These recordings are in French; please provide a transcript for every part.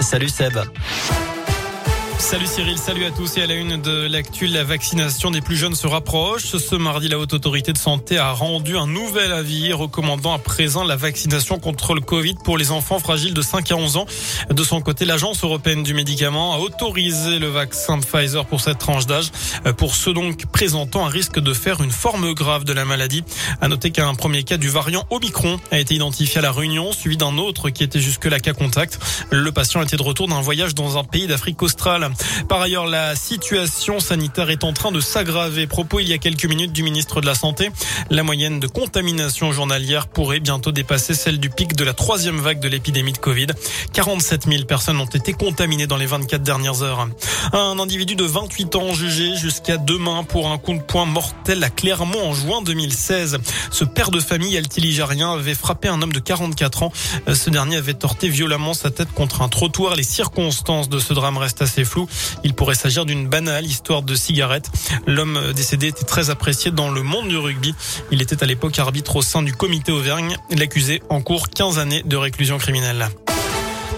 Salut Seb. Salut Cyril, salut à tous et à la une de l'actu, la vaccination des plus jeunes se rapproche. Ce mardi, la Haute Autorité de Santé a rendu un nouvel avis recommandant à présent la vaccination contre le Covid pour les enfants fragiles de 5 à 11 ans. De son côté, l'Agence européenne du médicament a autorisé le vaccin Pfizer pour cette tranche d'âge, pour ceux donc présentant un risque de faire une forme grave de la maladie. À noter qu'un premier cas du variant Omicron a été identifié à la Réunion, suivi d'un autre qui était jusque-là cas contact. Le patient était de retour d'un voyage dans un pays d'Afrique australe. Par ailleurs, la situation sanitaire est en train de s'aggraver. Propos il y a quelques minutes du ministre de la Santé. La moyenne de contamination journalière pourrait bientôt dépasser celle du pic de la troisième vague de l'épidémie de Covid. 47 000 personnes ont été contaminées dans les 24 dernières heures. Un individu de 28 ans jugé jusqu'à demain pour un coup de poing mortel à Clermont en juin 2016. Ce père de famille altiligérien avait frappé un homme de 44 ans. Ce dernier avait torté violemment sa tête contre un trottoir. Les circonstances de ce drame restent assez. Il pourrait s'agir d'une banale histoire de cigarette. L'homme décédé était très apprécié dans le monde du rugby. Il était à l'époque arbitre au sein du comité Auvergne. L'accusé en cours 15 années de réclusion criminelle.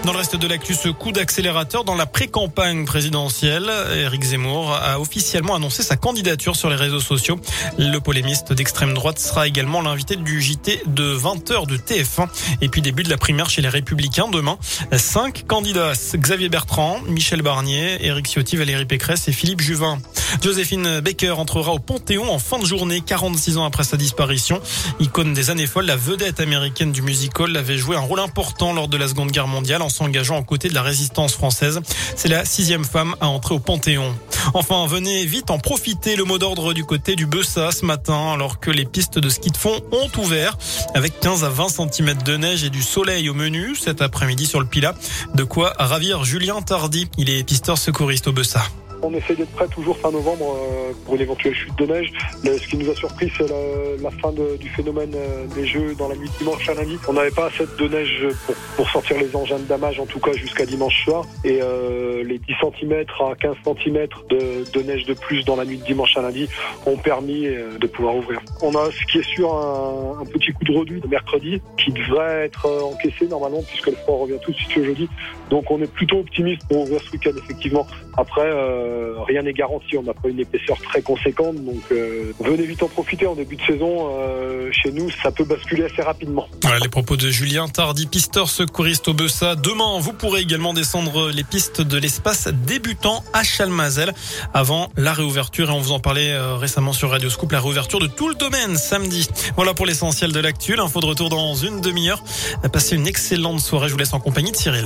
Dans le reste de l'actu, ce coup d'accélérateur dans la pré-campagne présidentielle, Éric Zemmour a officiellement annoncé sa candidature sur les réseaux sociaux. Le polémiste d'extrême droite sera également l'invité du JT de 20h de TF1. Et puis début de la primaire chez les Républicains demain. Cinq candidats, Xavier Bertrand, Michel Barnier, Éric Ciotti, Valérie Pécresse et Philippe Juvin. Joséphine Baker entrera au Panthéon en fin de journée, 46 ans après sa disparition. Icône des années folles, la vedette américaine du musical avait joué un rôle important lors de la Seconde Guerre mondiale en s'engageant aux côtés de la résistance française. C'est la sixième femme à entrer au Panthéon. Enfin, venez vite en profiter. Le mot d'ordre du côté du Bessa ce matin, alors que les pistes de ski de fond ont ouvert avec 15 à 20 cm de neige et du soleil au menu cet après-midi sur le Pila. De quoi ravir Julien Tardy. Il est pisteur secouriste au Bessa. On essaie d'être prêt toujours fin novembre euh, pour une éventuelle chute de neige. ce qui nous a surpris, c'est la, fin du phénomène euh, des Jeux dans la nuit de dimanche à lundi. On n'avait pas assez de neige pour, sortir les engins de damage, en tout cas jusqu'à dimanche soir. Et euh, les 10 cm à 15 cm de, neige de plus dans la nuit de dimanche à lundi ont permis de pouvoir ouvrir. On a ce qui est sûr un, petit coup de reduit de mercredi qui devrait être encaissé normalement puisque le froid revient tout de suite jeudi. Donc on est plutôt optimiste pour ouvrir ce week-end effectivement. Après, euh, rien n'est garanti. On n'a pas une épaisseur très conséquente, donc euh, venez vite en profiter en début de saison. Euh, chez nous, ça peut basculer assez rapidement. Voilà les propos de Julien Tardy, pisteur secouriste au Bessa. Demain, vous pourrez également descendre les pistes de l'espace débutant à Chalmazel avant la réouverture. Et on vous en parlait récemment sur Radio Scoop, la réouverture de tout le domaine samedi. Voilà pour l'essentiel de l'actu. L'info de retour dans une demi-heure. Passez une excellente soirée. Je vous laisse en compagnie de Cyril.